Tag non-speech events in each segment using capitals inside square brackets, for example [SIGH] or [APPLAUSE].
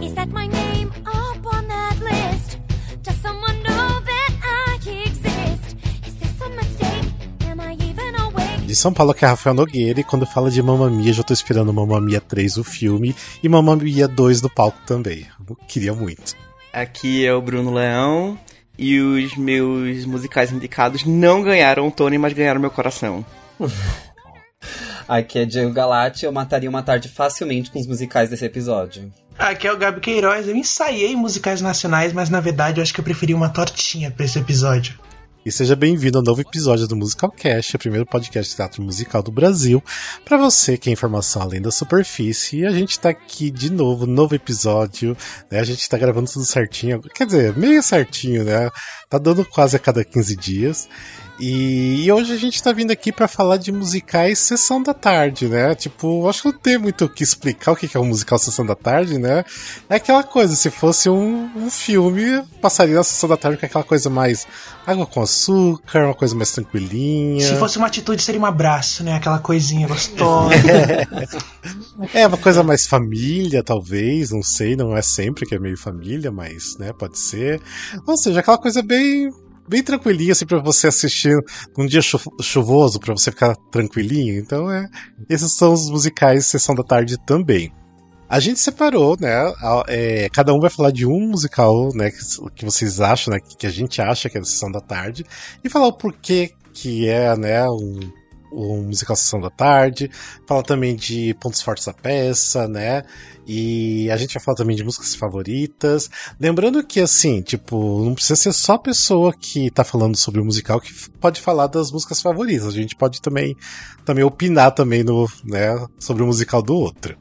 Is that my name up on that list? Does someone know that I exist? Is this a mistake? Am I even awake? De São Paulo, que é Rafael Nogueira, e quando fala de Mamma Mia, já tô esperando Mamma Mia 3, o filme, e Mamma Mia 2 do palco também. Eu queria muito. Aqui é o Bruno Leão e os meus musicais indicados não ganharam o Tony, mas ganharam meu coração. [LAUGHS] Aqui é Diego Galati, eu mataria uma tarde facilmente com os musicais desse episódio. Aqui é o Gabi Queiroz. Eu ensaiei musicais nacionais, mas na verdade eu acho que eu preferi uma tortinha pra esse episódio. E seja bem-vindo ao novo episódio do Musical Cast, o primeiro podcast de teatro musical do Brasil. Para você que é informação além da superfície, e a gente tá aqui de novo, novo episódio, né? A gente tá gravando tudo certinho, quer dizer, meio certinho, né? Tá dando quase a cada 15 dias. E, hoje a gente tá vindo aqui para falar de musicais Sessão da Tarde, né? Tipo, acho que não tem muito o que explicar o que é um musical Sessão da Tarde, né? É aquela coisa, se fosse um, um filme, passaria na Sessão da Tarde com aquela coisa mais água com açúcar, uma coisa mais tranquilinha. Se fosse uma atitude, seria um abraço, né? Aquela coisinha gostosa. [LAUGHS] É, uma coisa mais família, talvez, não sei, não é sempre que é meio família, mas, né, pode ser. Ou seja, aquela coisa bem bem tranquilinha assim para você assistir num dia chu chuvoso para você ficar tranquilinho. Então, é, esses são os musicais sessão da tarde também. A gente separou, né? é, cada um vai falar de um musical, né? Que, que vocês acham, né? Que a gente acha que é sessão da tarde e falar o porquê que é, né? Um, um musical Sessão da Tarde, fala também de pontos fortes da peça, né? E a gente vai falar também de músicas favoritas. Lembrando que, assim, tipo, não precisa ser só a pessoa que tá falando sobre o musical que pode falar das músicas favoritas. A gente pode também, também opinar também no, né, sobre o musical do outro.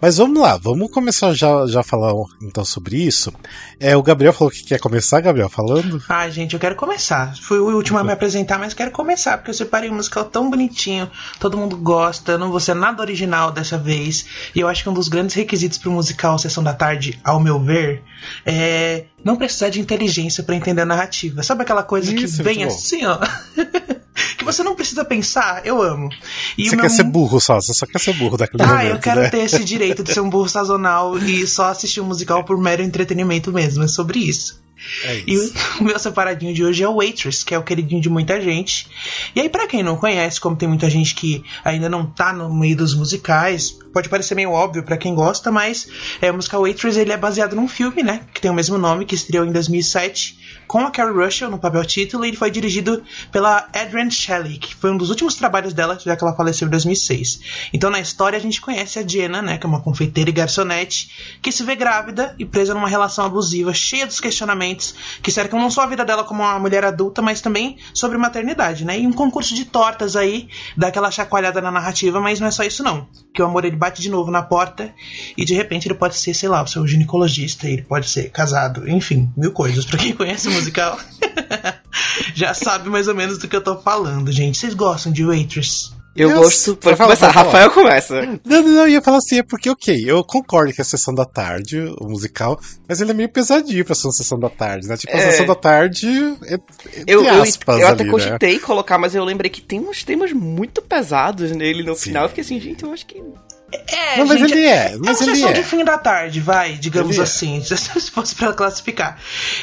Mas vamos lá, vamos começar já, já a falar então sobre isso. É, o Gabriel falou que quer começar, Gabriel, falando. Ai, gente, eu quero começar. Fui o último a me apresentar, mas quero começar, porque eu separei um musical tão bonitinho, todo mundo gosta, eu não vou ser nada original dessa vez. E eu acho que um dos grandes requisitos pro musical Sessão da Tarde, ao meu ver, é não precisar de inteligência pra entender a narrativa. Sabe aquela coisa Isso, que vem muito bom. assim, ó? [LAUGHS] que você não precisa pensar, eu amo. E você quer meu- ser burro só, você só quer ser burro daquele ah, momento, eu quero né? ter esse [LAUGHS] direito de ser um burro sazonal e só assistir um musical por mero entretenimento mesmo. É sobre isso. É E [LAUGHS] o, meu separadinho de hoje é o Waitress, que é o queridinho de muita gente. E aí, pra quem não conhece, como tem muita gente que ainda não tá no meio dos musicais, pode parecer meio óbvio pra quem gosta, mas é, o musical Waitress ele é baseado num filme, né? Que tem o mesmo nome, que estreou em 2007, com a Carrie Russell no papel título, e ele foi dirigido pela Adrienne Shelley, que foi um dos últimos trabalhos dela, já que ela faleceu em 2006. Então, na história, a gente conhece a Jenna, né? Que é uma confeiteira e garçonete, que se vê grávida e presa numa relação abusiva, cheia dos questionamentos que cercam não só a vida dela como uma mulher adulta, mas também sobre maternidade, né? E um concurso de tortas aí, dá aquela chacoalhada na narrativa, mas não é só isso não. Que o amor ele bate de novo na porta e de repente ele pode ser, sei lá, o seu ginecologista, ele pode ser casado, enfim, mil coisas. Pra quem conhece o musical, [LAUGHS] já sabe mais ou menos do que eu tô falando, gente. Vocês gostam de Waitress? Eu, Eu gosto. Pode Fala, começar, fala, fala. Rafael começa. Não, não, não, eu ia falar assim, é porque, ok, eu concordo que é a sessão da tarde, o musical, mas ele é meio pesadinho pra ser uma sessão da tarde, né? Tipo, a É. sessão da tarde, é, Eu, eu, aspas, eu até ali, né? cogitei colocar, mas eu lembrei que tem uns temas muito pesados nele no Sim. final. Eu fiquei assim, gente, eu acho que. É, Não, mas gente, ele é, é mas uma ele é. de fim da tarde, vai, digamos Ele é. assim, [LAUGHS] se fosse pra classificar.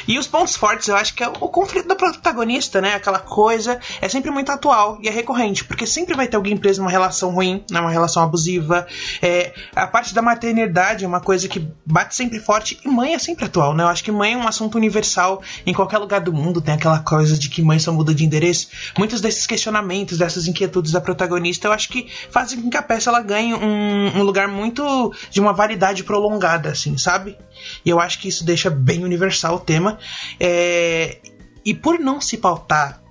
E os pontos fortes, eu acho que é o conflito da protagonista, né? Aquela coisa é sempre muito atual e é recorrente, porque sempre vai ter alguém preso numa relação ruim, numa relação abusiva. É, a parte da maternidade é uma coisa que bate sempre forte e mãe é sempre atual, né? Eu acho que mãe é um assunto universal em qualquer lugar do mundo, tem aquela coisa de que mãe só muda de endereço. Muitos desses questionamentos, dessas inquietudes da protagonista, eu acho que fazem com que a peça ela ganhe um, um lugar muito de uma validade prolongada, assim, sabe? E eu acho que isso deixa bem universal o tema. É, E por não se pautar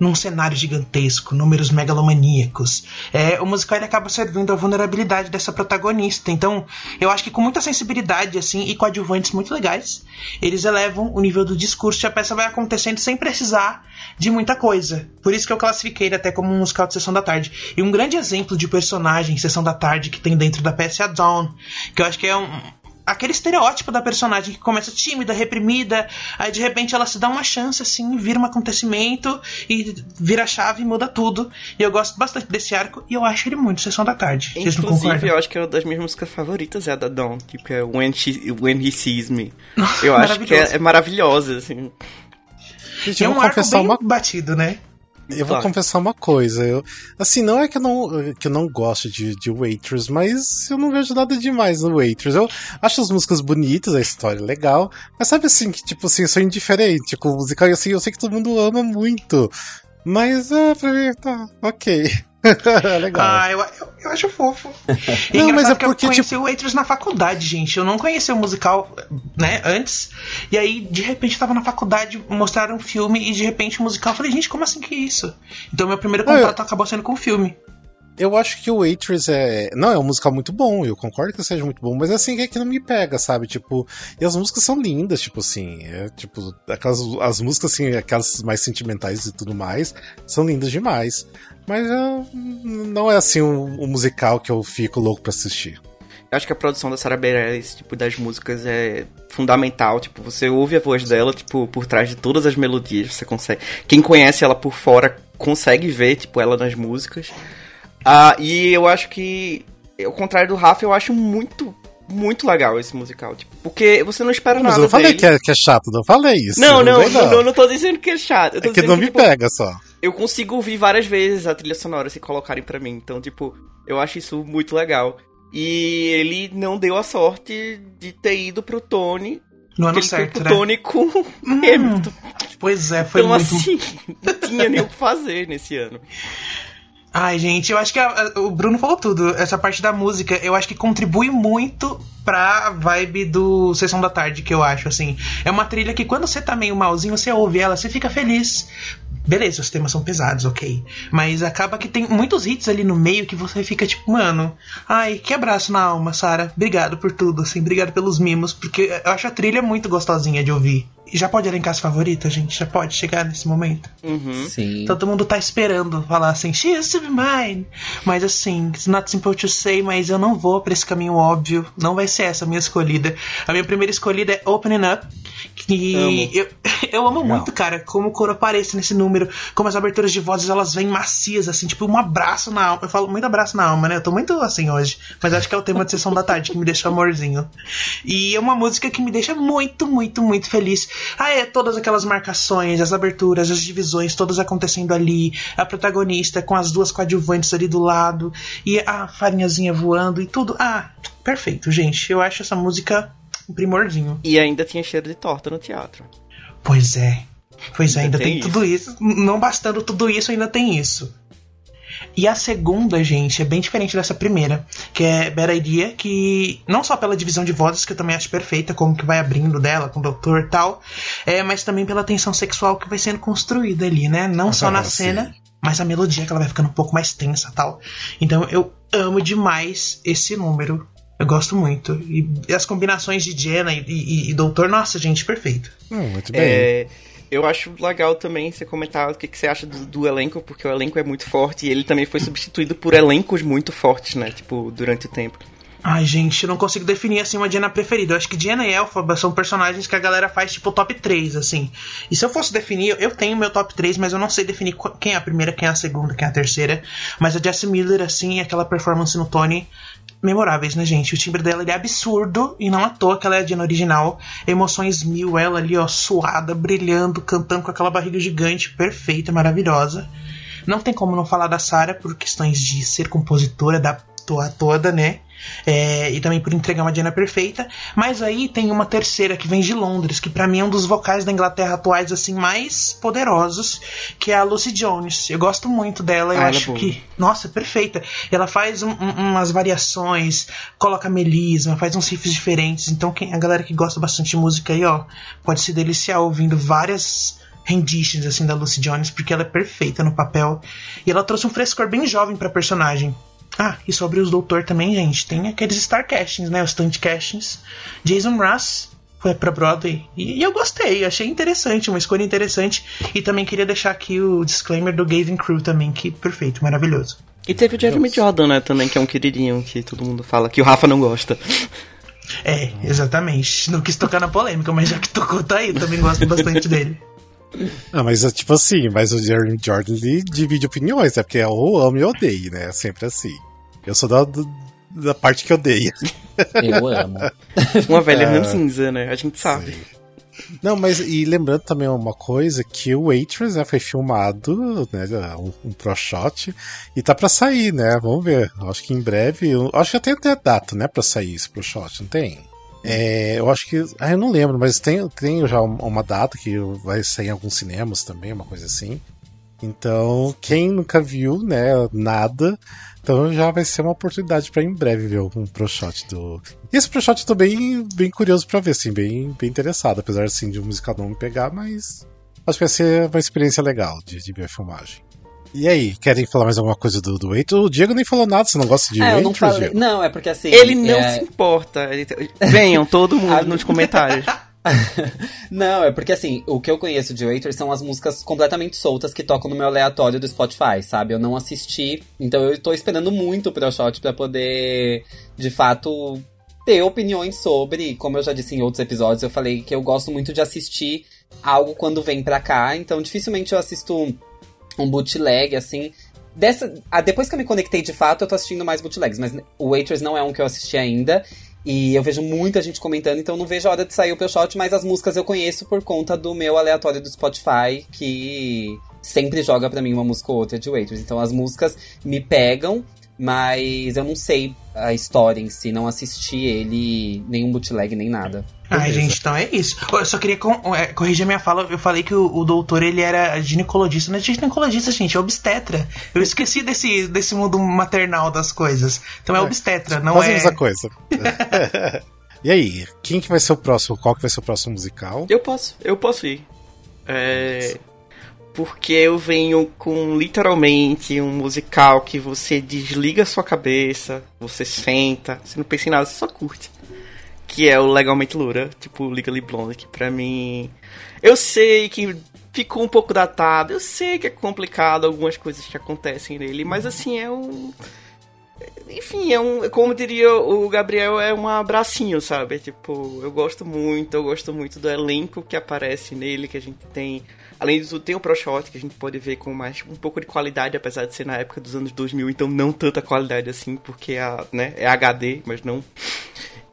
num cenário gigantesco, números megalomaníacos. É, o musical ele acaba servindo a vulnerabilidade dessa protagonista. Então, eu acho que com muita sensibilidade assim e coadjuvantes muito legais, eles elevam o nível do discurso e a peça vai acontecendo sem precisar de muita coisa. Por isso que eu classifiquei ele até como um musical de sessão da tarde. E um grande exemplo de personagem em sessão da tarde que tem dentro da peça é a Dawn, que eu acho que é um aquele estereótipo da personagem que começa tímida, reprimida, aí de repente ela se dá uma chance, assim, vira um acontecimento e vira a chave e muda tudo. E eu gosto bastante desse arco e eu acho ele muito Sessão da Tarde. Vocês não Inclusive, concordam? eu acho que uma das minhas músicas favoritas é a da Dawn, tipo, é When, She, When He Sees Me. Eu [LAUGHS] acho que maravilhoso. é, é maravilhosa, assim. Gente, É eu um arco bem uma batido, né? Eu vou Claro. confessar uma coisa. Eu, assim, não é que eu não, que eu não gosto de, de Waitress, mas eu não vejo nada demais no Waitress. Eu acho as músicas bonitas, a história é legal, mas sabe assim, que tipo assim, eu sou indiferente com o musical e assim, eu sei que todo mundo ama muito. Mas é, pra mim, tá, ok. [LAUGHS] legal. Ah, eu, eu, eu acho fofo. E [LAUGHS] Não, mas é que porque, eu conheci o Waitress na faculdade, gente. Eu não conhecia o musical, né, antes. E aí, de repente, eu tava na faculdade, mostraram um filme e de repente o musical. Eu falei, gente, como assim que é isso? Então, meu primeiro Ah, eu- contato acabou sendo com o filme. Eu acho que o Waitress é. Não, é um musical muito bom, eu concordo que seja muito bom, mas assim, é que não me pega, sabe? Tipo, e as músicas são lindas, tipo assim, é tipo, aquelas as músicas assim, aquelas mais sentimentais e tudo mais, são lindas demais. Mas é, não é assim um, um musical que eu fico louco pra assistir. Eu acho que a produção da Sarah Bareilles, tipo, das músicas é fundamental. Tipo, você ouve a voz dela, tipo, por trás de todas as melodias, você consegue... Quem conhece ela por fora consegue ver, tipo, ela nas músicas. Ah, e eu acho que, ao contrário do Rafa, eu acho muito, muito legal esse musical. Tipo, porque você não espera Mas nada eu não falei dele. que é, que é chato, não falei isso. Não, não, não, não, não tô dizendo que é chato. Eu tô É que não me tipo, pega só. eu consigo ouvir várias vezes a trilha sonora se colocarem pra mim. Então, tipo, eu acho isso muito legal. E ele não deu a sorte de ter ido pro Tony. No ano foi certo, pro né? Tony com [LAUGHS] Hum, Hamilton. Pois é, foi Então, muito. assim, [LAUGHS] não tinha nem o que fazer nesse ano. Ai, gente, eu acho que a- o Bruno falou tudo. Essa parte da música, eu acho que contribui muito pra vibe do Sessão da Tarde, que eu acho, assim. É uma trilha que quando você tá meio malzinho, você ouve ela, você fica feliz. Beleza, os temas são pesados, ok. Mas acaba que tem muitos hits ali no meio que você fica tipo, mano, ai, que abraço na alma, Sara. Obrigado por tudo, assim, obrigado pelos mimos, porque eu acho a trilha muito gostosinha de ouvir. E já pode elencar as favoritas, gente? Já pode chegar nesse momento? Uhum. Sim. Todo mundo tá esperando falar assim, she used to be mine. Mas assim, it's not simple to say, mas eu não vou pra esse caminho óbvio. Não vai ser essa a minha escolhida. A minha primeira escolhida é Opening Up. Que Amo. eu, [LAUGHS] eu amo muito, cara, como o coro aparece nesse número, como as aberturas de vozes elas vêm macias, assim, tipo um abraço na alma. Eu falo muito abraço na alma, né? Eu tô muito assim hoje. Mas acho que é o tema de sessão da tarde que me deixa amorzinho. E é uma música que me deixa muito, muito, muito feliz. Ah, é todas aquelas marcações, as aberturas, as divisões, todas acontecendo ali. A protagonista com as duas coadjuvantes ali do lado. E a farinhazinha voando e tudo. Ah, perfeito, gente. Eu acho essa música um primorzinho. E ainda tinha cheiro de torta no teatro. Pois é. Pois é, ainda Ainda tem, tem isso. tudo isso. Não bastando tudo isso, ainda tem isso. E a segunda, gente, é bem diferente dessa primeira, que é Better Idea, que não só pela divisão de vozes, que eu também acho perfeita, como que vai abrindo dela com o doutor e tal, é, mas também pela tensão sexual que vai sendo construída ali, né? Não só na Ah, cena, mas a melodia que ela vai ficando um pouco mais tensa tal. Então eu amo demais esse número. Eu gosto muito. E, e as combinações de Jenna e, e, e Doutor, nossa, gente, perfeito. Hum, muito bem. É, eu acho legal também você comentar o que, que você acha do, do elenco, porque o elenco é muito forte e ele também foi substituído por elencos muito fortes, né? Tipo, durante o tempo. Ai, gente, eu não consigo definir assim uma Diana preferida. Eu acho que Diana e Elphaba são personagens que a galera faz tipo top 3, assim. E se eu fosse definir, eu tenho meu top 3, mas eu não sei definir qu- quem é a primeira, quem é a segunda, quem é a terceira. Mas a Jessie Miller, assim, aquela performance no Tony, memoráveis, né, gente? O timbre dela é absurdo e não à toa que ela é a Diana original. Emoções mil, ela ali, ó, suada, brilhando, cantando com aquela barriga gigante, perfeita, maravilhosa. Não tem como não falar da Sarah por questões de ser compositora da toa toda, né? É, e também por entregar uma Diana perfeita. Mas aí tem uma terceira que vem de Londres, que pra mim é um dos vocais da Inglaterra atuais assim mais poderosos, que é a Lucy Jones. Eu gosto muito dela, eu Ah, é acho boa. que nossa, perfeita. Ela faz um- um- umas variações, coloca melisma, faz uns riffs diferentes. Então quem, a galera que gosta bastante de música aí, ó, pode se deliciar ouvindo várias renditions assim da Lucy Jones, porque ela é perfeita no papel. E ela trouxe um frescor bem jovem pra personagem. Ah, e sobre os Doutor também, gente, tem aqueles Star Castings, né? Os Stunt Castings. Jason Russ foi pra Broadway. E, e eu gostei, achei interessante, uma escolha interessante. E também queria deixar aqui o disclaimer do Gavin Crew também, que perfeito, maravilhoso. E teve o Jeremy Jordan, né, também, que é um queridinho que todo mundo fala, que o Rafa não gosta. É, exatamente. Não quis tocar na polêmica, mas já que tocou, tá aí. Eu também gosto bastante [LAUGHS] dele. Ah, mas é tipo assim, mas o Jeremy Jordan ele divide opiniões, né? Porque é ou amo e odeio, né? É sempre assim. Eu sou da, da parte que odeia. Eu amo. [LAUGHS] Uma velha É. ranzinza, né? A gente sabe. Não, mas e lembrando também uma coisa que o Waitress né, foi filmado, né, um, um pro shot e tá pra sair, né? Vamos ver. Acho que em breve, acho que até tem até data, né, pra sair esse pro shot, não tem? É, eu acho que, ah, eu não lembro, mas tem, tem já um- uma data que vai sair em alguns cinemas também, uma coisa assim. Então, quem nunca viu, né, nada, então já vai ser uma oportunidade pra em breve ver um pro shot do. E esse pro shot eu tô bem, bem curioso pra ver, assim, bem, bem interessado, apesar assim de o musical não me pegar, mas acho que vai ser uma experiência legal de, de ver a filmagem. E aí, querem falar mais alguma coisa do, do Wait? O Diego nem falou nada, você não gosta de É, eu não falei. Diego? Não, é porque assim. Ele não é- se importa. Ele- Venham, todo mundo [LAUGHS] nos comentários. [LAUGHS] Não, é porque assim, o que eu conheço de Waiters são as músicas completamente soltas que tocam no meu aleatório do Spotify, sabe? Eu não assisti, então eu tô esperando muito pro shot pra poder, de fato, ter opiniões sobre. Como eu já disse em outros episódios, eu falei que eu gosto muito de assistir algo quando vem pra cá, então dificilmente eu assisto um, bootleg, assim. Dessa, ah, depois que eu me conectei de fato, eu tô assistindo mais bootlegs, mas o Waitress não é um que eu assisti ainda. E eu vejo muita gente comentando, então não vejo a hora de sair o Pelshot, mas as músicas eu conheço por conta do meu aleatório do Spotify, que sempre joga pra mim uma música ou outra de Waitress. Então as músicas me pegam, mas eu não sei a história em si, não assisti ele, nenhum bootleg, nem nada. Ai, Beleza. gente, então é isso. Eu só queria com- é, corrigir a minha fala. Eu falei que o, o doutor ele era ginecologista. Não é ginecologista, gente, é obstetra. Eu esqueci desse, desse mundo maternal das coisas. Então é, É, obstetra, não a é. mesma coisa. [LAUGHS] e aí, quem que vai ser o próximo? Qual que vai ser o próximo musical? Eu posso, eu posso ir. É. Porque eu venho com literalmente um musical que você desliga sua cabeça, você senta, você não pensa em nada, você só curte. Que é o Legalmente Loura, tipo Legally Blonde, que pra mim. Eu sei que ficou um pouco datado, eu sei que é complicado algumas coisas que acontecem nele, mas assim, é um. Enfim, é um. Como diria o Gabriel, é um abracinho, sabe? Tipo, eu gosto muito, eu gosto muito do elenco que aparece nele, que a gente tem. Além disso, tem o ProShot, que a gente pode ver com mais um pouco de qualidade, apesar de ser na época dos anos 2000, então não tanta qualidade assim, porque a, né, é HD, mas não.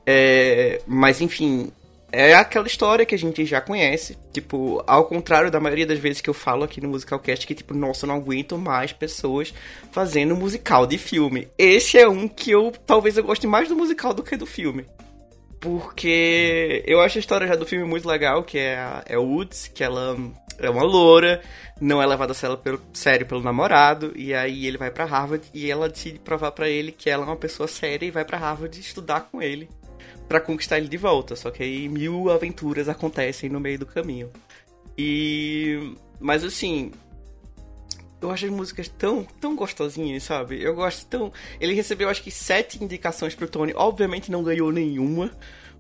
É, mas enfim, é aquela história que a gente já conhece. Tipo, ao contrário da maioria das vezes que eu falo aqui no Musicalcast, que tipo, nossa, eu não aguento mais pessoas fazendo musical de filme. Esse é um que eu talvez eu goste mais do musical do que do filme. Porque eu acho a história já do filme muito legal, que é a é Woods, que ela é uma loura, não é levada pelo, sério pelo namorado, e aí ele vai pra Harvard e ela decide provar pra ele que ela é uma pessoa séria e vai pra Harvard estudar com ele pra conquistar ele de volta. Só que aí mil aventuras acontecem no meio do caminho. E. Mas assim. Eu acho as músicas tão, tão gostosinhas, sabe? Eu gosto tão. Ele recebeu acho que sete indicações pro Tony. Obviamente não ganhou nenhuma.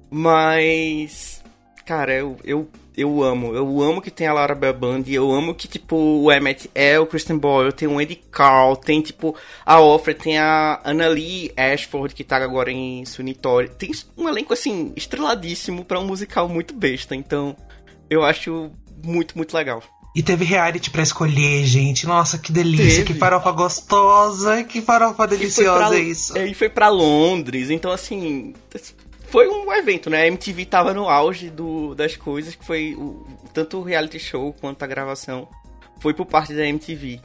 Mas. Cara, eu, eu, eu amo. Eu amo que tem a Laura Band. Eu amo que, tipo, o Emmett é o Kristen Boyle. Tem o Andy Carl. Tem, tipo, a Offred. Tem a Annalie Ashford, que tá agora em Sunitori. Tem um elenco, assim, estreladíssimo pra um musical muito besta. Então, eu acho muito, muito legal. E teve reality pra escolher, gente. Nossa, que delícia. Teve. Que farofa gostosa. Que farofa E deliciosa pra- é isso. é, E foi pra Londres, então assim. Foi um evento, né? A MTV tava no auge do, das coisas, que foi o, tanto o reality show quanto a gravação. Foi por parte da MTV.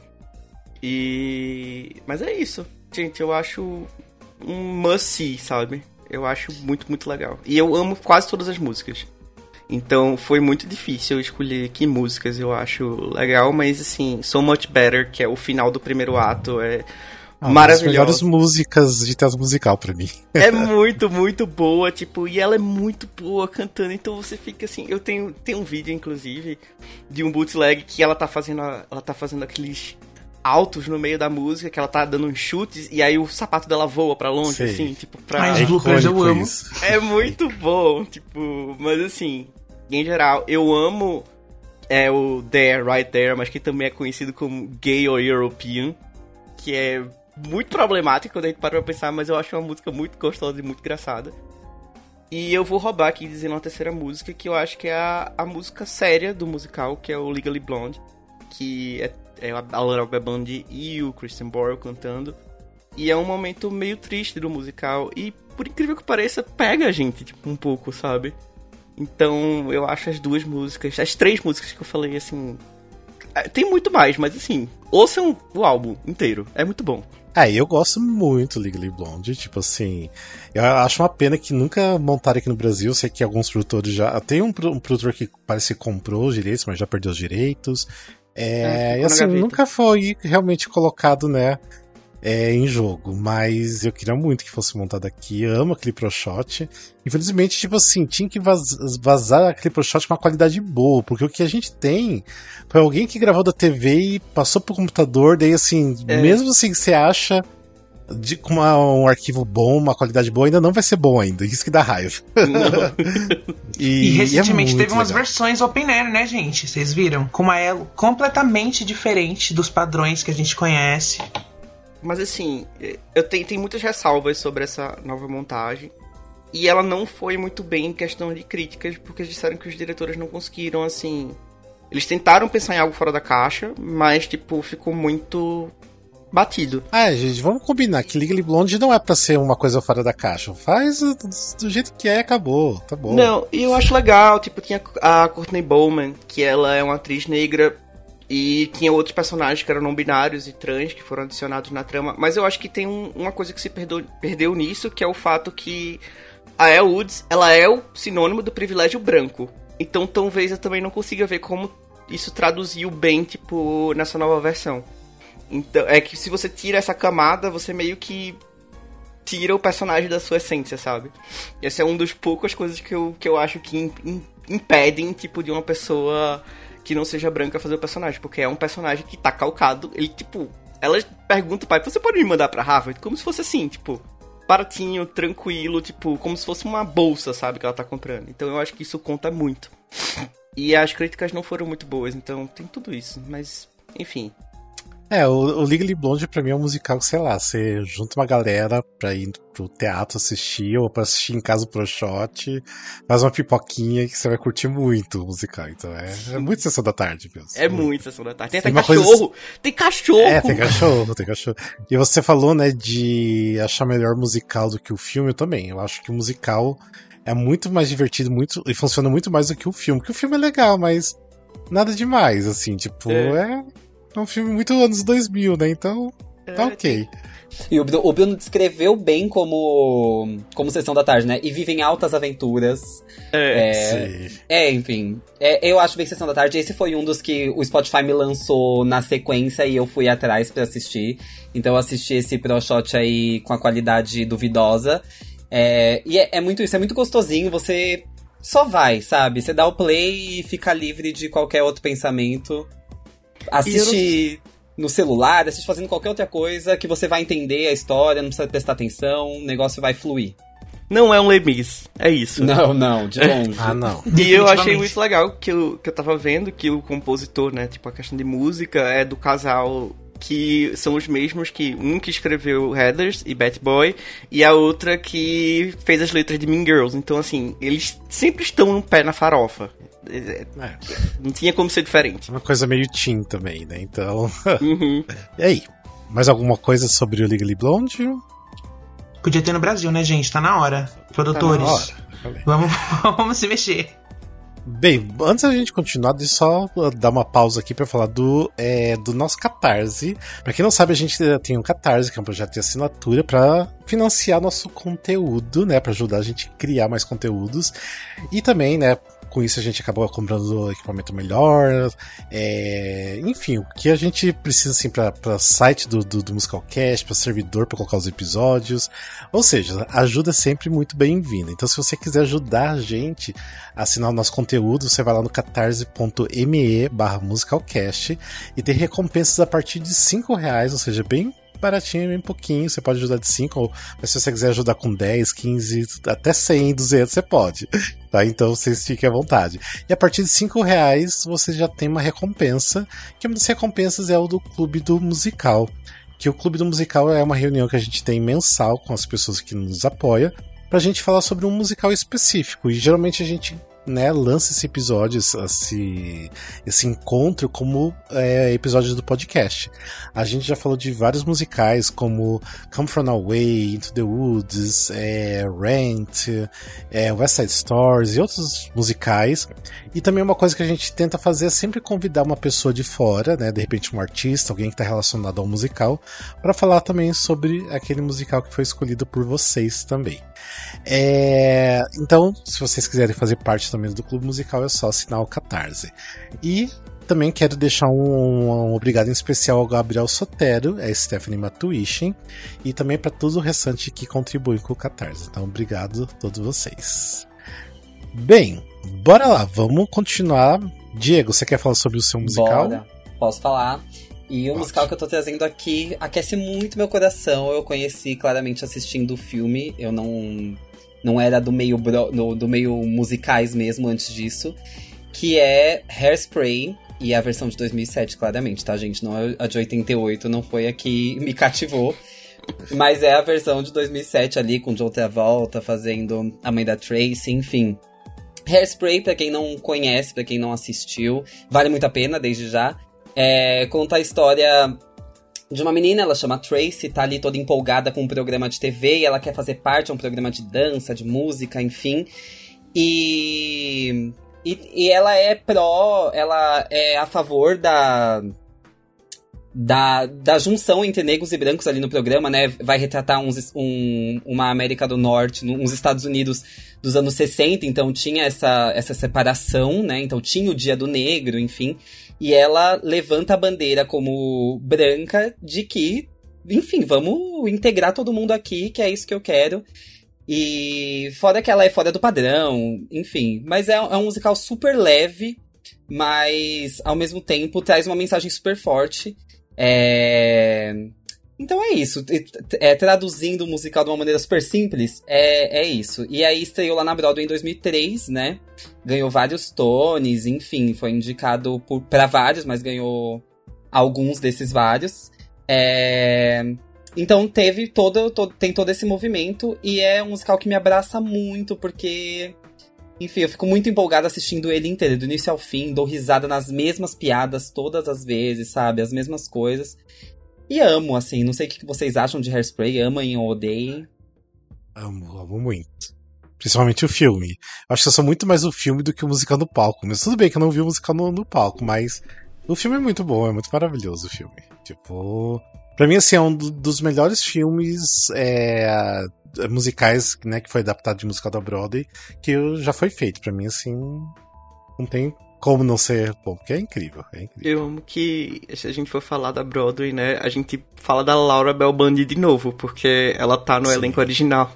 E. Mas é isso. Gente, eu acho um must sabe? Eu acho muito, muito legal. E eu amo quase todas as músicas. Então foi muito difícil escolher que músicas eu acho legal, mas assim, So Much Better, que é o final do primeiro ato, é Ah, Uma das maravilhoso. melhores músicas de teatro musical pra mim. É muito, muito boa, tipo, e ela é muito boa cantando, então você fica assim, eu tenho, tenho um vídeo, inclusive, de um bootleg que ela tá fazendo, a- ela tá fazendo aqueles altos no meio da música, que ela tá dando uns chutes, e aí o sapato dela voa pra longe, Sei. assim, tipo, pra... Mas É bloopers eu amo. isso. É muito bom, tipo, mas assim, em geral, eu amo é o There, Right There, mas que também é conhecido como Gay or European, que é muito problemático quando a gente para pra pensar, mas eu acho uma música muito gostosa e muito engraçada. E eu vou roubar aqui dizendo uma terceira música, que eu acho que é a, a música séria do musical, que é o Legally Blonde, que é, é a Laura Band e o Christian Borle cantando. E é um momento meio triste do musical, e por incrível que pareça, pega a gente, tipo, um pouco, sabe? Então, eu acho as duas músicas, as três músicas que eu falei, assim. é, Tem muito mais, mas assim, ouçam o álbum inteiro, é muito bom. É, eu gosto muito do Legally Blonde, tipo assim, eu acho uma pena que nunca montaram aqui no Brasil, sei que alguns produtores já, tem um, um produtor que parece que comprou os direitos, mas já perdeu os direitos, É, é, e assim, nunca foi realmente colocado, né, é, em jogo, mas eu queria muito que fosse montado aqui, amo aquele Pro Shot, infelizmente, tipo assim, tinha que vaz- vazar aquele Pro Shot com uma qualidade boa, porque o que a gente tem foi alguém que gravou da TV e passou pro computador, daí assim, É. mesmo assim que você acha de, com uma- um arquivo bom, uma qualidade boa, ainda não vai ser bom ainda. Isso que dá raiva. [LAUGHS] E, e, recentemente é teve umas legal. versões open air, né, gente? Vocês viram? Com uma elo completamente diferente dos padrões que a gente conhece. Mas assim, eu tenho, tenho muitas ressalvas sobre essa nova montagem. E ela não foi muito bem em questão de críticas, porque disseram que os diretores não conseguiram, assim. Eles tentaram pensar em algo fora da caixa, mas, tipo, ficou muito batido. Ah, gente, vamos combinar que Legally Blonde não é pra ser uma coisa fora da caixa. Faz do, do jeito que é, acabou. Tá bom. Não, e eu acho legal, tipo, tinha a Courtney Bowman, que ela é uma atriz negra, e tinha outros personagens que eram não binários e trans que foram adicionados na trama, mas eu acho que tem um- uma coisa que se perdeu, perdeu nisso, que é o fato que a Elle Woods, ela é o sinônimo do privilégio branco. Então talvez eu também não consiga ver como isso traduziu bem, tipo, nessa nova versão. Então, é que se você tira essa camada, você meio que tira o personagem da sua essência, sabe? Esse é um dos poucas coisas que eu, que eu acho que im- im- impedem, tipo, de uma pessoa que não seja branca fazer o personagem. Porque é um personagem que tá calcado. Ele, tipo, ela pergunta pai, você pode me mandar pra Harvard? Como se fosse assim, tipo, baratinho, tranquilo, tipo, como se fosse uma bolsa, sabe, que ela tá comprando. Então eu acho que isso conta muito. E as críticas não foram muito boas, então tem tudo isso. Mas, enfim. É, o, o Legally Blonde pra mim é um musical, que, sei lá, você junta uma galera pra ir pro teatro assistir, ou pra assistir em casa pro shot, faz uma pipoquinha que você vai curtir muito o musical. Então é, é muito sessão da tarde, mesmo. É muito Sessão da Tarde. Tem até Tem coisa- cachorro! Tem cachorro! É, tem cachorro, tem cachorro. E você falou, né, de achar melhor musical do que o filme, eu também. Eu acho que o musical é muito mais divertido muito e funciona muito mais do que o filme. Porque o filme é legal, mas nada demais, assim, tipo, é, é um filme muito anos 2000, né? Então, tá ok. E o, Bruno- descreveu bem como, como Sessão da Tarde, né? E vivem altas aventuras. É. É, Sim. é, enfim. É, eu acho bem Sessão da Tarde. Esse foi um dos que o Spotify me lançou na sequência e eu fui atrás pra assistir. Então eu assisti esse Pro Shot aí com a qualidade duvidosa. É, e é, é muito isso, é muito gostosinho. Você só vai, sabe? Você dá o play e fica livre de qualquer outro pensamento. Assiste no celular, assiste fazendo qualquer outra coisa que você vai entender a história, não precisa prestar atenção, o negócio vai fluir. Não é um Lemis, é isso. Não, não, de longe. Ah, não. E eu achei muito legal que eu, que eu tava vendo que o compositor, né, tipo, a questão de música é do casal que são os mesmos que um que escreveu Heathers e Bat Boy e a outra que fez as letras de Mean Girls. Então, assim, eles sempre estão um pé na farofa. É, É, Não tinha como ser diferente. uma coisa meio teen também, né? Então. [LAUGHS] Uhum. e aí? Mais alguma coisa sobre o Legally Blonde? Podia ter no Brasil, né, gente? Tá na hora. Produtores. Ora, falei. Vamos, [LAUGHS] vamos se mexer. Bem, antes da gente continuar, deixa eu só dar uma pausa aqui pra falar do, é, do nosso Catarse. Pra quem não sabe, a gente tem um Catarse, que é um projeto de assinatura pra financiar nosso conteúdo, né? Pra ajudar a gente a criar mais conteúdos. E também, né? Com isso a gente acabou comprando equipamento melhor. é, enfim, o que a gente precisa assim pra site do, do, do Musicalcast, pra servidor pra colocar os episódios. Ou seja, ajuda é sempre muito bem-vinda. Então, se você quiser ajudar a gente a assinar o nosso conteúdo, você vai lá no catarse.me barra musicalcast e tem recompensas a partir de 5 reais, ou seja, bem baratinho, bem pouquinho. Você pode ajudar de 5, mas se você quiser ajudar com 10, 15, até 100, 200, você pode. [LAUGHS] Tá? Então vocês fiquem à vontade. E a partir de 5 reais você já tem uma recompensa, que uma das recompensas é o do Clube do Musical. Que o Clube do Musical é uma reunião que a gente tem mensal com as pessoas que nos apoiam. pra gente falar sobre um musical específico. E geralmente a gente né, lança esse episódio, esse, esse encontro como é, episódios do podcast. A gente já falou de vários musicais como Come From Away, Into the Woods, é, Rent, é, West Side Stories e outros musicais. E também uma coisa que a gente tenta fazer é sempre convidar uma pessoa de fora, né, de repente um artista, alguém que está relacionado ao musical, para falar também sobre aquele musical que foi escolhido por vocês também. É, então, se vocês quiserem fazer parte também do clube musical, é só assinar o Catarse. E também quero deixar um, um, obrigado em especial ao Gabriel Sotero, a Stephanie Matuichen e também para todo o restante que contribui com o Catarse. Então, obrigado a todos vocês. Bem, bora lá, vamos continuar. Diego, você quer falar sobre o seu musical? Bora. Posso falar. E o musical que eu tô trazendo aqui aquece muito meu coração. Eu conheci claramente assistindo o filme. Eu não não era do meio do, do meio musicais mesmo antes disso, que é Hairspray e a versão de 2007, claramente, tá, gente? Não é a de 88, não foi a que me cativou. Mas é a versão de 2007 ali, com John Travolta fazendo a mãe da Tracy, enfim. Hairspray, pra quem não conhece, pra quem não assistiu, vale muito a pena desde já. É, conta a história de uma menina, ela chama Tracy, tá ali toda empolgada com um programa de TV e ela quer fazer parte de um programa de dança, de música, enfim. E, e, e ela é pró, ela é a favor da, da, da junção entre negros e brancos ali no programa, né? Vai retratar uns, um, uma América do Norte, uns Estados Unidos dos anos 60, então tinha essa, essa separação, né? Então tinha o Dia do Negro, enfim. E ela levanta a bandeira como branca de que, enfim, vamos integrar todo mundo aqui, que é isso que eu quero. E fora que ela é fora do padrão, enfim. Mas é, é um musical super leve, mas ao mesmo tempo traz uma mensagem super forte. É... Então é isso. É, traduzindo o musical de uma maneira super simples, é, é isso. E aí estreou lá na Broadway em 2003, né? Ganhou vários Tonys, enfim, foi indicado para vários, mas ganhou alguns desses vários. É... Então teve todo, todo, tem todo esse movimento e é um musical que me abraça muito, porque enfim, eu fico muito empolgada assistindo ele inteiro, do início ao fim, dou risada nas mesmas piadas todas as vezes, sabe? As mesmas coisas. E amo, assim, não sei o que vocês acham de Hairspray, amem ou odeiem. Amo, amo muito. Principalmente o filme. Acho que eu sou muito mais o filme do que o musical no palco. Mas tudo bem que eu não vi o musical no, no palco, mas o filme é muito bom, é muito maravilhoso o filme. Tipo, Pra mim, assim, é um dos melhores filmes é, musicais, né, que foi adaptado de musical da Broadway, que já foi feito. Pra mim, assim, não tem como não ser bom, porque é incrível, é incrível. Eu amo que, se a gente for falar da Broadway, né, a gente fala da Laura Bell Bundy de novo, porque ela tá no Sim. elenco original.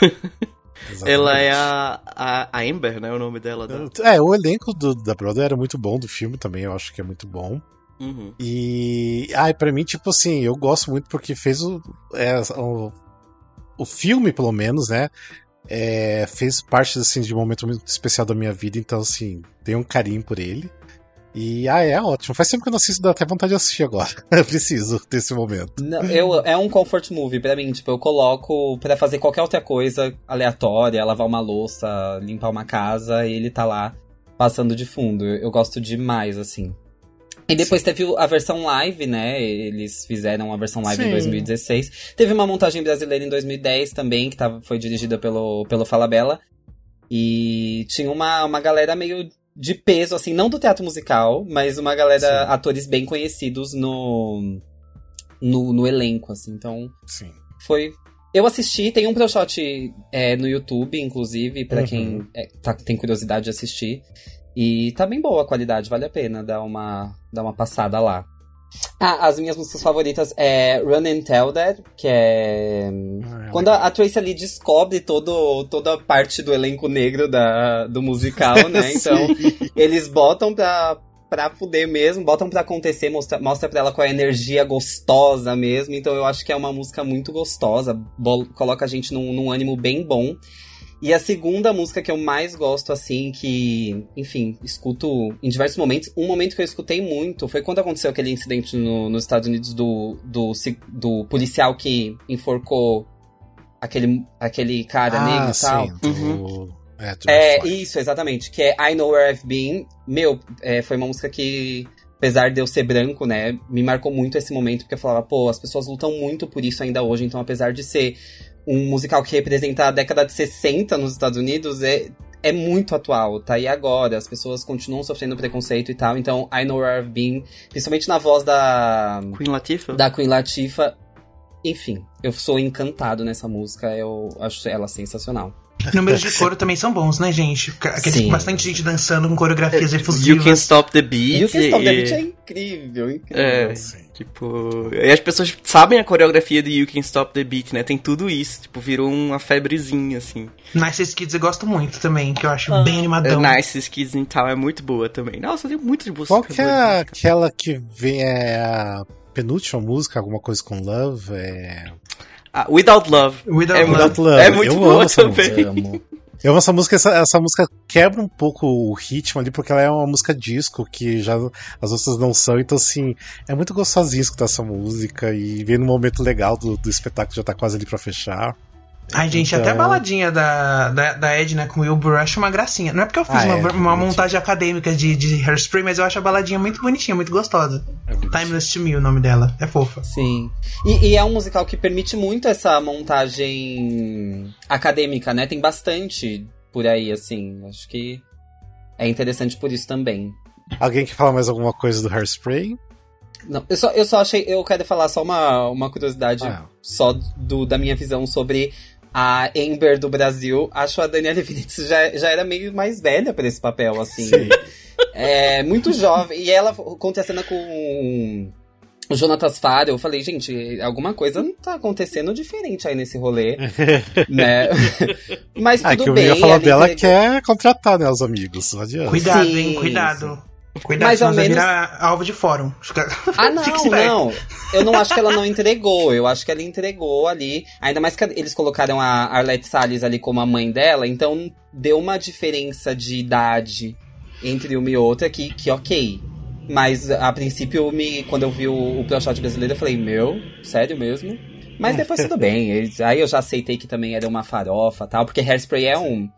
[LAUGHS] ela é a, a, a, Amber, né, o nome dela. Da... É, o elenco do, da Broadway era muito bom, do filme também, eu acho que é muito bom. Uhum. E, ai, pra mim, tipo assim, eu gosto muito porque fez o, é, o, o filme, pelo menos, né, é, fez parte assim, de um momento muito especial da minha vida, então assim, tenho um carinho por ele. E ah, é ótimo. Faz tempo que eu não assisto, dá até vontade de assistir agora. [LAUGHS] eu preciso desse momento. Não, eu, é um comfort movie pra mim. Tipo, eu coloco para fazer qualquer outra coisa aleatória, lavar uma louça, limpar uma casa, e ele tá lá passando de fundo. Eu, eu gosto demais, assim. E depois Sim. teve a versão live, né? Eles fizeram a versão live Sim. em 2016. Teve uma montagem brasileira em 2010 também, que tava, foi dirigida pelo, pelo Falabella. E tinha uma, uma galera meio de peso, assim, não do teatro musical, mas uma galera, Sim. atores bem conhecidos no, no, no, elenco, assim. Então, Sim. foi... Eu assisti, tem um pro shot é, no YouTube, inclusive, para uhum. quem é, tá, tem curiosidade de assistir. E tá bem boa a qualidade, vale a pena dar uma, dar uma passada lá. Ah, as minhas músicas favoritas é Run and Tell That, que é. Ah, é quando a, a, Tracy ali descobre todo, toda a parte do elenco negro da, do musical, [LAUGHS] né? Então, eles botam pra, pra fuder mesmo, botam pra acontecer, mostra, mostra pra ela com a energia gostosa mesmo. Então, eu acho que é uma música muito gostosa, coloca a gente num, num ânimo bem bom. E a segunda música que eu mais gosto, assim, que, enfim, escuto em diversos momentos. Um momento que eu escutei muito foi quando aconteceu aquele incidente no, nos Estados Unidos do, do, do policial que enforcou aquele, aquele cara ah, negro e tal. sim, do... É, É, isso, exatamente. Que é I Know Where I've Been. Meu, é, foi uma música que, apesar de eu ser branco, né, me marcou muito esse momento, porque eu falava, pô, as pessoas lutam muito por isso ainda hoje, então apesar de ser um musical que representa a década de 60 nos Estados Unidos, é, é muito atual, tá aí agora, as pessoas continuam sofrendo preconceito e tal, então I Know Where I've Been, principalmente na voz da, Queen Latifah? da Queen Latifah, enfim, eu sou encantado nessa música, eu acho ela sensacional. Números de [LAUGHS] coro também são bons, né, gente? Aqueles Sim. bastante gente dançando com coreografias You Can efusivas. Stop the Beat. O que Stop the Beat é incrível, incrível. É, Sim. tipo. E as pessoas sabem a coreografia de You Can Stop the Beat, né? Tem tudo isso. Tipo, virou uma febrezinha, assim. Nice Kids eu gosto muito também, que eu acho Ah. bem animadão. A Nice Kids in Town é muito boa também. Nossa, tem muitas músicas Qual que é boas. aquela que vem é a penúltima música, alguma coisa com Love? É... Ah, Without Love. Without é, Love. Without Love. é muito Eu boa amo essa também. Amo. Eu amo essa música, essa, essa música quebra um pouco o ritmo ali, porque ela é uma música disco, que já as outras não são, então assim, é muito gostosinho escutar essa música e ver num momento legal do, do espetáculo já tá quase ali pra fechar. Ai, gente, Então- até a baladinha da, da, da Edna com o Will eu acho uma gracinha. Não é porque eu fiz Ah, uma, é, uma montagem acadêmica de, de Hairspray, mas eu acho a baladinha muito bonitinha, muito gostosa. É Timeless to Me, o nome dela. É fofa. Sim. E, e é um musical que permite muito essa montagem acadêmica, né? Tem bastante por aí, assim. Acho que é interessante por isso também. Alguém que fala mais alguma coisa do Hairspray? Não, eu só, eu só achei. Eu quero falar só uma, uma curiosidade Ah. só do, da minha visão sobre a Amber do Brasil. Acho a Daniela Vinicius já, já era meio mais velha pra esse papel, assim. Sim. É, muito jovem. E ela conta a cena com o Jonatas Faro. Eu falei, gente, alguma coisa não tá acontecendo diferente aí nesse rolê, [LAUGHS] né? Mas Ah, tudo que eu bem. ia falar ela dela entregou- que é contratar, né, os amigos. Não adianta. Cuidado, Sim, hein? Cuidado. Cuidado, Mais ou menos- alvo de fórum. [LAUGHS] Ah, não, não. Eu não acho que ela não entregou. Eu acho que ela entregou ali. Ainda mais que eles colocaram a Arlette Salles ali como a mãe dela, então deu uma diferença de idade entre uma e outra que, que ok. Mas a princípio, me, quando eu vi o, o brasileiro, eu falei, meu, sério mesmo? Mas depois tudo bem. Aí eu já aceitei que também era uma farofa tal, porque Hairspray é um.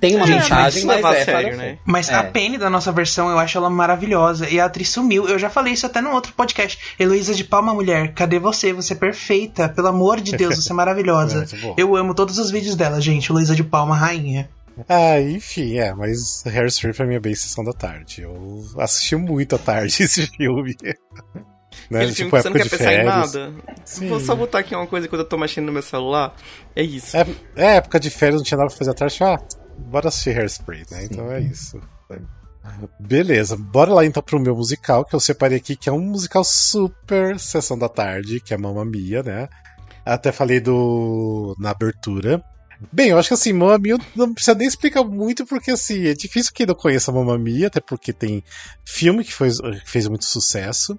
Tem uma É, mensagem, mas levar a é sério, né? Mas É. a Penny da nossa versão, eu acho ela maravilhosa. E a atriz sumiu. Eu já falei isso até no outro podcast. Heloísa de Palma, mulher, cadê você? Você é perfeita. Pelo amor de Deus, você é maravilhosa. [LAUGHS] Bom. Eu amo todos os vídeos dela, gente. Heloísa de Palma, rainha. Ah, enfim, é, mas Hairspray pra mim é bem sessão da tarde. Eu assisti muito à tarde [LAUGHS] esse filme. né? Aquele filme que você não quer pensar em nada. Sim. Vou só botar aqui uma coisa quando eu tô mexendo no meu celular. É isso. É, é, época de férias, não tinha nada pra fazer à tarde. Ah, bora assistir Hairspray, né? Então é isso. Beleza, bora lá então pro meu musical, que eu separei aqui, que é um musical super sessão da tarde, que é Mamma Mia, né? Até falei do na abertura. Bem, eu acho que assim, Mamma Mia não precisa nem explicar muito, porque assim, é difícil que não conheça Mamma Mia, até porque tem filme que, foi, que fez muito sucesso.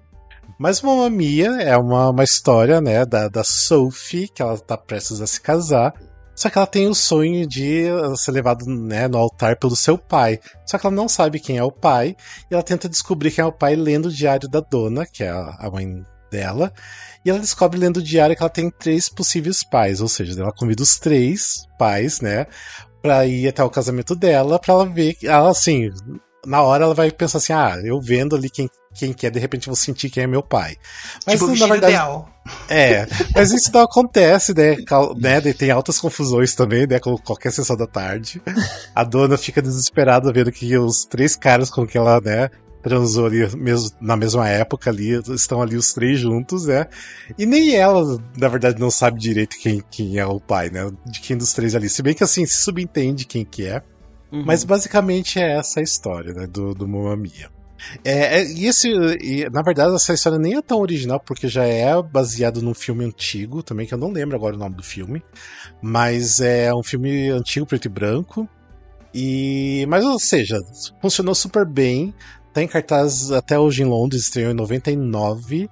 Mas Mamma Mia é uma, uma história, né, da, da Sophie, que ela tá prestes a se casar. Só que ela tem o sonho de uh, ser levado né, no altar pelo seu pai. Só que ela não sabe quem é o pai. E ela tenta descobrir quem é o pai lendo o diário da dona, que é a mãe dela. E ela descobre lendo o diário que ela tem três possíveis pais. Ou seja, ela convida os três pais, né? Pra ir até o casamento dela, pra ela ver. Ela, assim, na hora ela vai pensar assim: ah, eu vendo ali quem, quem que é, de repente eu vou sentir quem é meu pai. Mas tipo, na verdade. ideal. É, mas isso não acontece, né? Né? Tem altas confusões também, né? Com qualquer sessão da tarde. A dona fica desesperada vendo que os três caras com que ela, né? Transou ali mesmo, na mesma época ali, estão ali os três juntos, né? E nem ela, na verdade, não sabe direito quem, quem é o pai, né? De quem dos três ali. Se bem que assim, se subentende quem que é. Uhum. Mas basicamente é essa a história, né, do, do Mamma Mia. É, é- e esse, e, na verdade, essa história nem é tão original, porque já é baseado num filme antigo também, que eu não lembro agora o nome do filme. Mas é um filme antigo, preto e branco. E, mas, ou seja, funcionou super bem. Tá em cartaz até hoje em Londres, estreou em 99.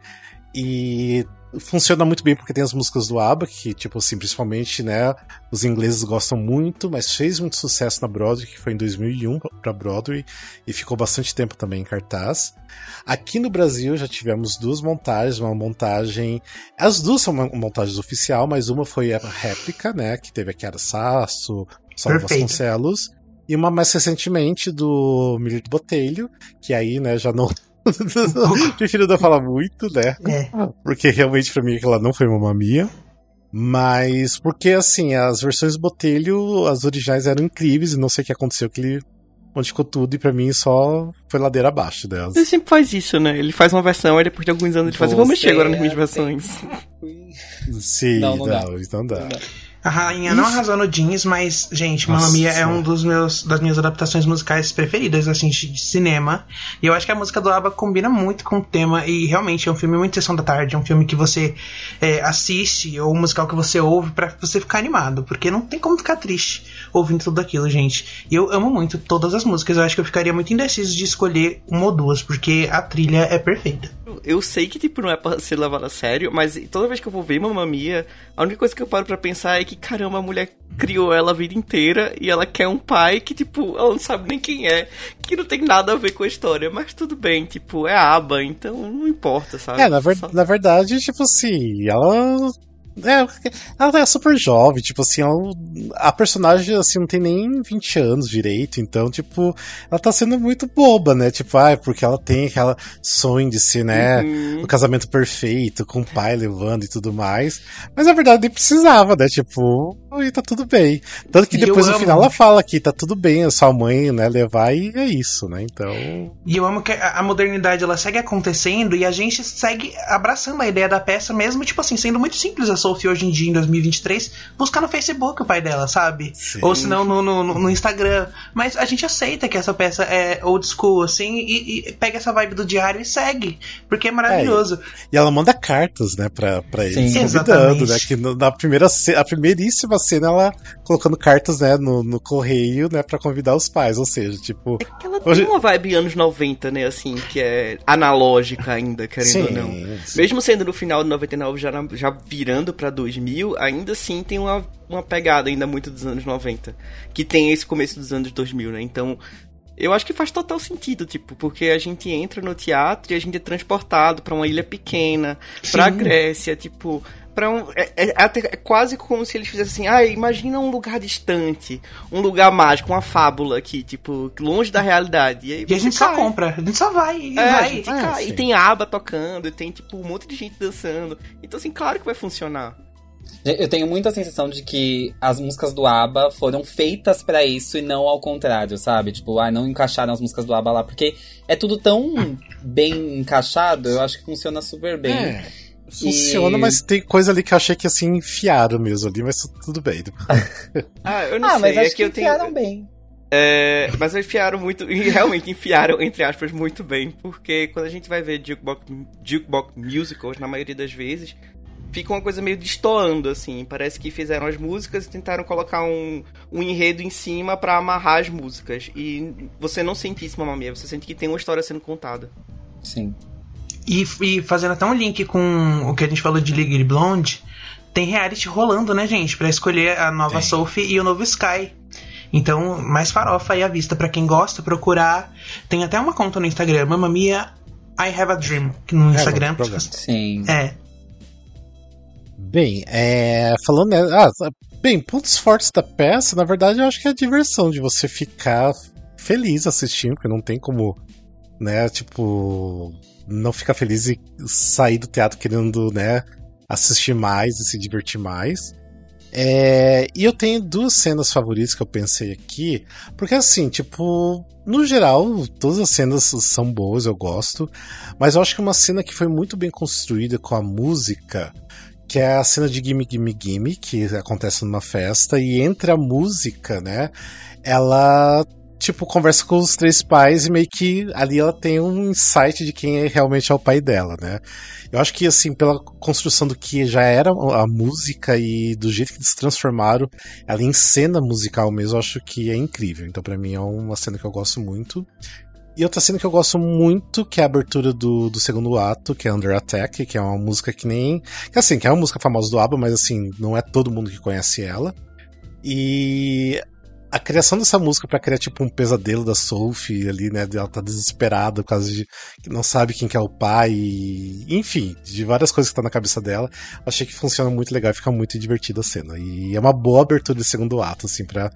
E funciona muito bem porque tem as músicas do ABBA, que, tipo assim, principalmente, né, os ingleses gostam muito, mas fez muito sucesso na Broadway, que foi em 2001 pra Broadway, e ficou bastante tempo também em cartaz. Aqui no Brasil já tivemos duas montagens, uma montagem... As duas são montagens oficial, mas uma foi a réplica, né, que teve a Chiara Sasso, Saulo. Vasconcelos, e uma mais recentemente do Milito Botelho, que aí, né, já não... [LAUGHS] Prefiro não falar muito, né? É. Porque realmente pra mim aquela não foi uma mamia. Mas porque assim, as versões Botelho, as originais eram incríveis e não sei o que aconteceu que ele modificou tudo e pra mim só foi ladeira abaixo delas. Ele sempre faz isso, né? Ele faz uma versão e depois de alguns anos ele faz. Eu vou mexer agora nas minhas é versões. [LAUGHS] Sim, Não, não, não dá. então dá. A rainha não arrasou no jeans, mas, gente, Mamma Mia é um dos meus das minhas adaptações musicais preferidas, assim, de cinema. E eu acho que a música do ABBA combina muito com o tema e realmente é um filme muito sessão da tarde, é um filme que você é, assiste ou um musical que você ouve pra você ficar animado, porque não tem como ficar triste ouvindo tudo aquilo, gente. E eu amo muito todas as músicas, eu acho que eu ficaria muito indeciso de escolher uma ou duas, porque a trilha é perfeita. Eu sei que, tipo, não é pra ser levado a sério, mas toda vez que eu vou ver Mamma Mia, a única coisa que eu paro pra pensar é que, caramba, a mulher criou ela a vida inteira e ela quer um pai que, tipo, ela não sabe nem quem é, que não tem nada a ver com a história, mas tudo bem, tipo, é a aba, então não importa, sabe? É, na, ver- Só- na verdade, tipo assim, ela. É, ela é super jovem, tipo assim, ela- a personagem assim não tem nem 20 anos direito, então, tipo, ela tá sendo muito boba, né? Tipo, ah, é porque ela tem aquela sonho de ser, né, Uhum. o casamento perfeito, com o pai levando e tudo mais. Mas na verdade nem precisava, né? Tipo, e tá tudo bem. Tanto que depois no amo. final ela fala que tá tudo bem a sua mãe, né, levar e é isso, né? Então. E eu amo que a modernidade ela segue acontecendo e a gente segue abraçando a ideia da peça, mesmo, tipo assim, sendo muito simples a Sophie hoje em dia, em 2023, buscar no Facebook o pai dela, sabe? Sim. Ou se não no, no, no Instagram. Mas a gente aceita que essa peça é old school, assim, e, e pega essa vibe do diário e segue. Porque é maravilhoso. E ela manda cartas, né, pra, pra Sim. eles, convidando, Exatamente. né? Que na primeira a primeiríssima cena ela colocando cartas, né, no, no correio, né, pra convidar os pais. Ou seja, tipo. É que ela Hoje- tem uma vibe anos 90, né, assim, que é analógica ainda, querendo sim, ou não. sim. Mesmo sendo no final de 99, já, na- já virando pra 2000, ainda assim tem uma, uma pegada ainda muito dos anos 90. Que tem esse começo dos anos 2000, né? Então, eu acho que faz total sentido, tipo, porque a gente entra no teatro e a gente é transportado pra uma ilha pequena, pra Sim. Grécia, tipo. Pra um, é, é até- é quase como se eles fizessem assim, ah, imagina um lugar distante, um lugar mágico, uma fábula aqui, tipo, longe da realidade. E, aí E a gente só cai. compra, a gente só vai e É, a vai. gente Ah, cai. E tem aba tocando, e tem, tipo, um monte de gente dançando. Então, assim, claro que vai funcionar. Eu tenho muita sensação de que as músicas do ABBA foram feitas pra isso e não ao contrário, sabe? Tipo, ah, não encaixaram as músicas do ABBA lá, porque é tudo tão bem encaixado, eu acho que funciona super bem. É, funciona, E- mas tem coisa ali que eu achei que assim enfiaram mesmo ali, mas tudo bem. [LAUGHS] Ah, eu não Ah, sei. mas é acho que que eu tenho. enfiaram bem. É, mas enfiaram muito, [LAUGHS] e realmente enfiaram, entre aspas, muito bem, porque quando a gente vai ver jukebox, jukebox musicals, na maioria das vezes, fica uma coisa meio destoando, assim. Parece que fizeram as músicas e tentaram colocar um, um enredo em cima pra amarrar as músicas. E você não sente isso, Mia, você sente que tem uma história sendo contada. Sim. E, e fazendo até um link com o que a gente falou de Legally Blonde, tem reality rolando, né, gente? Pra escolher a nova Tem. Sophie e o novo Sky. Então, mais farofa aí à vista pra quem gosta procurar. Tem até uma conta no Instagram, Mamma Mia I Have a Dream, que no Instagram. vamos provar. Sim. É, Bem, é, falando, ah, bem, pontos fortes da peça, na verdade, eu acho que é a diversão de você ficar feliz assistindo, porque não tem como, né, tipo, não ficar feliz e sair do teatro querendo, né, assistir mais e se divertir mais. É, e eu tenho duas cenas favoritas que eu pensei aqui, porque assim, tipo, no geral, todas as cenas são boas, eu gosto, mas eu acho que uma cena que foi muito bem construída com a música que é a cena de Gimme Gimme Gimme, que acontece numa festa, e entre a música, né, ela, tipo, conversa com os três pais e meio que ali ela tem um insight de quem é, realmente é o pai dela, né. Eu acho que, assim, pela construção do que já era a música e do jeito que eles transformaram ela em cena musical mesmo, eu acho que é incrível. Então, pra mim, é uma cena que eu gosto muito. E outra cena que eu gosto muito, que é a abertura do, do segundo ato, que é Under Attack, que é uma música que nem. Que assim, que é uma música famosa do ABBA, mas assim, não é todo mundo que conhece ela. E a criação dessa música para criar tipo um pesadelo da Sophie ali, né? Ela tá desesperada por causa de que não sabe quem que é o pai, e, enfim, de várias coisas que tá na cabeça dela. Achei que funciona muito legal fica muito divertida a cena. E é uma boa abertura de segundo ato, assim, pra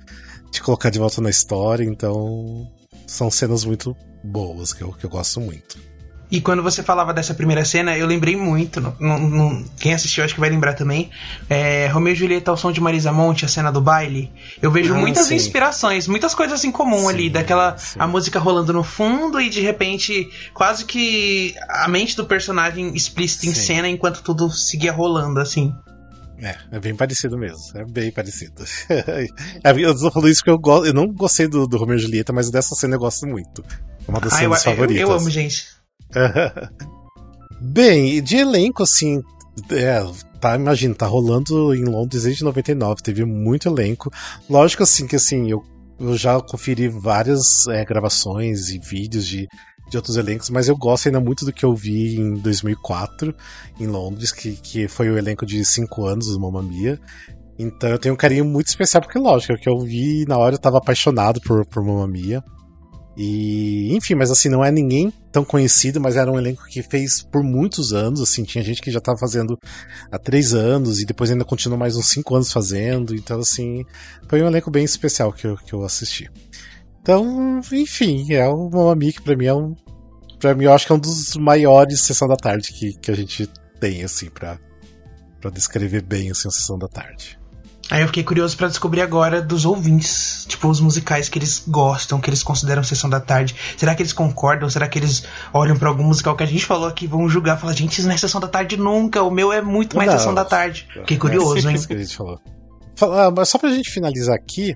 te colocar de volta na história. Então, são cenas muito boas que eu, que eu gosto muito. E quando você falava dessa primeira cena, eu lembrei muito. No, no, quem assistiu acho que vai lembrar também. É, Romeu e Julieta ao som de Marisa Monte, a cena do baile. Eu vejo Ah, muitas sim. inspirações, muitas coisas em comum Sim, ali. Daquela sim. a música rolando no fundo e de repente quase que a mente do personagem explícita em cena enquanto tudo seguia rolando, assim. É, é bem parecido mesmo. É bem parecido. [LAUGHS] É, eu tô falando isso porque eu, eu não gostei do, do Romeo e Julieta, mas dessa cena eu gosto muito. É uma das Ah, eu, cenas eu, favoritas. eu amo, gente. [LAUGHS] Bem, de elenco, assim, é, tá, imagina, tá rolando em Londres desde 99, teve muito elenco. Lógico, assim, que assim, eu, eu já conferi várias é, gravações e vídeos de, de outros elencos, mas eu gosto ainda muito do que eu vi em 2004, em Londres, que, que foi o elenco de 5 anos do Mamma Mia. Então eu tenho um carinho muito especial, porque lógico, é que eu vi na hora eu tava apaixonado por, por Mamma Mia. E, enfim, mas assim, não é ninguém tão conhecido, mas era um elenco que fez por muitos anos, assim, tinha gente que já tava fazendo há três anos e depois ainda continuou mais uns cinco anos fazendo, então assim, foi um elenco bem especial que eu, que eu assisti. Então, enfim, é o Mamma Mia que pra mim é um, pra mim eu acho que é um dos maiores Sessão da Tarde que, que a gente tem, assim, pra, pra descrever bem, assim, a Sessão da Tarde. Aí eu fiquei curioso pra descobrir agora dos ouvintes, tipo, os musicais que eles gostam, que eles consideram sessão da tarde. Será que eles concordam? Será que eles olham pra algum musical que a gente falou aqui, vão julgar, falar, gente, isso não é sessão da tarde nunca, o meu é muito mais Não. sessão da tarde. Fiquei curioso, é hein? Que a gente falou. Fala- ah, mas só pra gente finalizar aqui,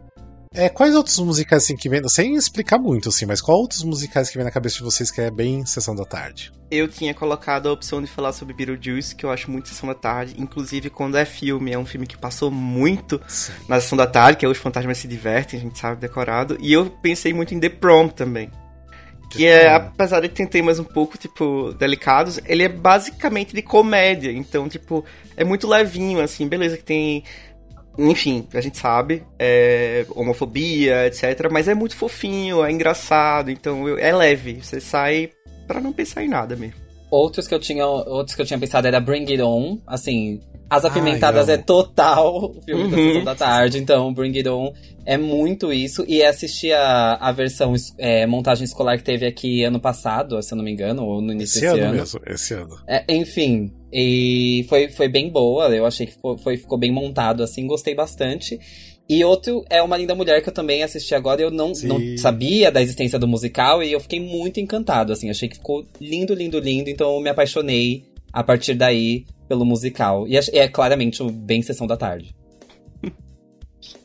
é, quais outros musicais assim que vem, sem explicar muito assim, mas qual outros musicais que vem na cabeça de vocês que é bem Sessão da Tarde? Eu tinha colocado a opção de falar sobre Beetlejuice, que eu acho muito Sessão da Tarde. Inclusive, quando é filme, é um filme que passou muito na Sessão da Tarde, que é Os Fantasmas Se Divertem, a gente sabe, decorado. E eu pensei muito em The Prom também. Que é, apesar de ter temas um pouco, tipo, delicados, ele é basicamente de comédia. Então, tipo, é muito levinho, assim, beleza que tem. Enfim, a gente sabe, é, homofobia, etc. Mas é muito fofinho, é engraçado, então eu- é leve. Você sai pra não pensar em nada mesmo. Outros que eu tinha, outros que eu tinha pensado era Bring It On, assim, As Ai, Apimentadas amo. é total [LAUGHS] o filme da Uhum. Sessão da Tarde, então Bring It On é muito isso. E assistir a, a versão é, montagem escolar que teve aqui ano passado, se eu não me engano, ou no início Esse desse ano ano. mesmo, esse ano. É, enfim, e foi, foi bem boa, eu achei que ficou, foi, ficou bem montado, assim, gostei bastante. E outro é Uma Linda Mulher, que eu também assisti agora, eu não, Sim. não sabia da existência do musical, e eu fiquei muito encantado, assim, achei que ficou lindo, lindo, lindo, então eu me apaixonei a partir daí pelo musical. E ach- é claramente bem Sessão da Tarde. [LAUGHS]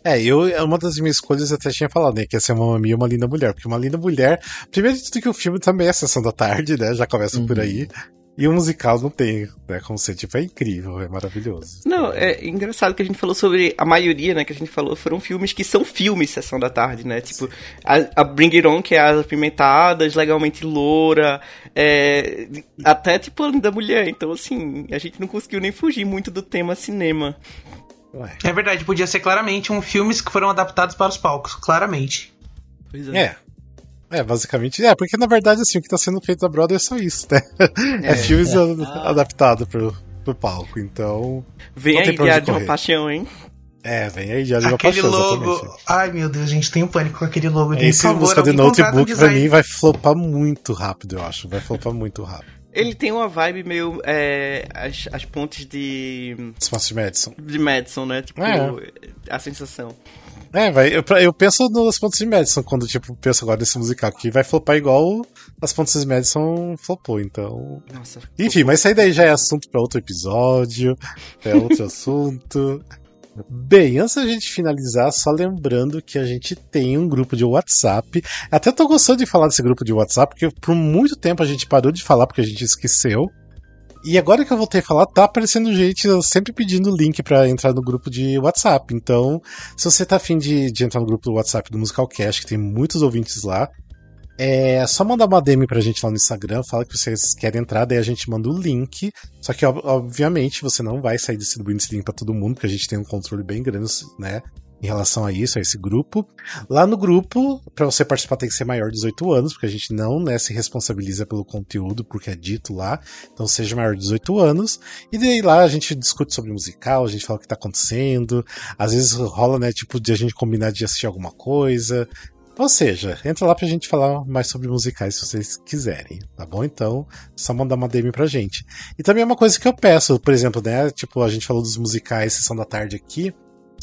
É, eu, é uma das minhas escolhas eu até tinha falado, né, que ia ser uma Mia uma linda mulher, porque uma linda mulher, primeiro de tudo que o filme também é Sessão da Tarde, né, já começa por Uhum. aí, e o musical não tem, né, como ser, tipo, é incrível, é maravilhoso. Não, é engraçado que a gente falou sobre a maioria, né, que a gente falou, foram filmes que são filmes Sessão da Tarde, né? Tipo, a, a Bring It On, que é as apimentadas, legalmente loura, é, até tipo a Linda Mulher. Então, assim, a gente não conseguiu nem fugir muito do tema cinema. Ué. É verdade, podia ser claramente um filmes que foram adaptados para os palcos, claramente. Pois É. É, basicamente, é, porque na verdade, assim, o que tá sendo feito na Broadway é só isso, né? É, [LAUGHS] filmes a- adaptados pro, pro palco, então. Vem aí, Diário de uma. Paixão, hein? É, vem aí, já de uma aquele paixão, logo. exatamente. Ai meu Deus, gente, tem um pânico com aquele logo. Por Esse favor, música de notebook pra mim vai flopar muito rápido, eu acho. Vai flopar muito rápido. Ele tem uma vibe meio. É, as, as pontes de. Espaço de Madison. de Madison, né? Tipo, É. a sensação. É, vai, eu, eu penso nas pontes de Madison quando, tipo, penso agora nesse musical, que vai flopar igual as pontes de Madison flopou, então. Nossa. Enfim, mas isso aí daí já é assunto pra outro episódio, é outro [LAUGHS] assunto. Bem, antes da gente finalizar, só lembrando que a gente tem um grupo de WhatsApp. Até tô gostando de falar desse grupo de WhatsApp, porque por muito tempo a gente parou de falar porque a gente esqueceu. E agora que eu voltei a falar, tá aparecendo gente sempre pedindo link pra entrar no grupo de WhatsApp. Então, se você tá afim de, de entrar no grupo do WhatsApp do Musicalcast, que tem muitos ouvintes lá, É só mandar uma DM pra gente lá no Instagram, fala que vocês querem entrar, daí a gente manda o link. Só que, ob- obviamente, você não vai sair distribuindo esse link pra todo mundo, porque a gente tem um controle bem grande, né? Em relação a isso, a esse grupo. Lá no grupo, pra você participar tem que ser maior de 18 anos, porque a gente não né, se responsabiliza pelo conteúdo, porque é dito lá. Então seja maior de 18 anos. E daí lá a gente discute sobre musical, a gente fala o que tá acontecendo. Às vezes rola, né, tipo, de a gente combinar de assistir alguma coisa. Ou seja, entra lá pra gente falar mais sobre musicais se vocês quiserem, tá bom? Então, só mandar uma DM pra gente. E também é uma coisa que eu peço, por exemplo, né? Tipo, a gente falou dos musicais Sessão da Tarde aqui.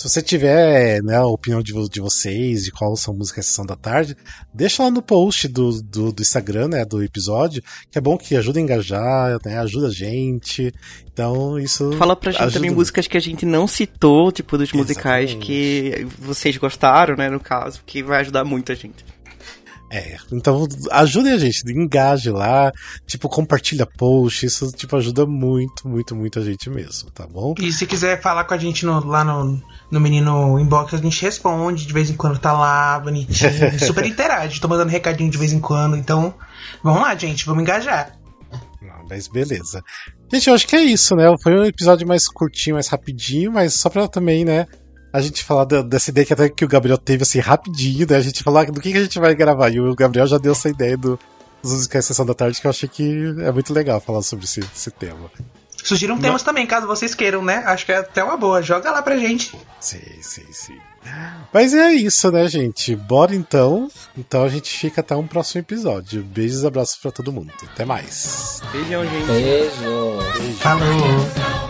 Se você tiver né, a opinião de, de vocês, de qual são músicas Sessão da Tarde, deixa lá no post do, do, do Instagram, né, do episódio, que é bom que ajuda a engajar, né, ajuda a gente. Então, isso. Fala pra gente ajuda também músicas que a gente não citou, tipo, dos musicais Exatamente. que vocês gostaram, né, no caso, que vai ajudar muito a gente. É, então ajude a gente, engaje lá, tipo, compartilha post, isso tipo ajuda muito, muito, muito a gente mesmo, tá bom? E se quiser falar com a gente no- lá no, no menino inbox, a gente responde, de vez em quando tá lá, bonitinho, [LAUGHS] super interage, tô mandando recadinho de vez em quando, então vamos lá, gente, vamos engajar. Não, mas beleza. Gente, eu acho que é isso, né? Foi um episódio mais curtinho, mais rapidinho, mas só pra também, né? A gente falar da- dessa ideia que até que o Gabriel teve assim rapidinho, né? A gente falar do que, que a gente vai gravar. E o Gabriel já deu essa ideia do, dos musicais Sessão da Tarde, que eu achei que é muito legal falar sobre esse, esse tema. Sugiram temas também, caso vocês queiram, né? Acho que é até uma boa, joga lá pra gente. Sim, sim, sim. Mas é isso, né, gente? Bora então. Então a gente fica até um próximo episódio. Beijos e abraços pra todo mundo. Até mais. Beijão, gente. Beijo. Falou!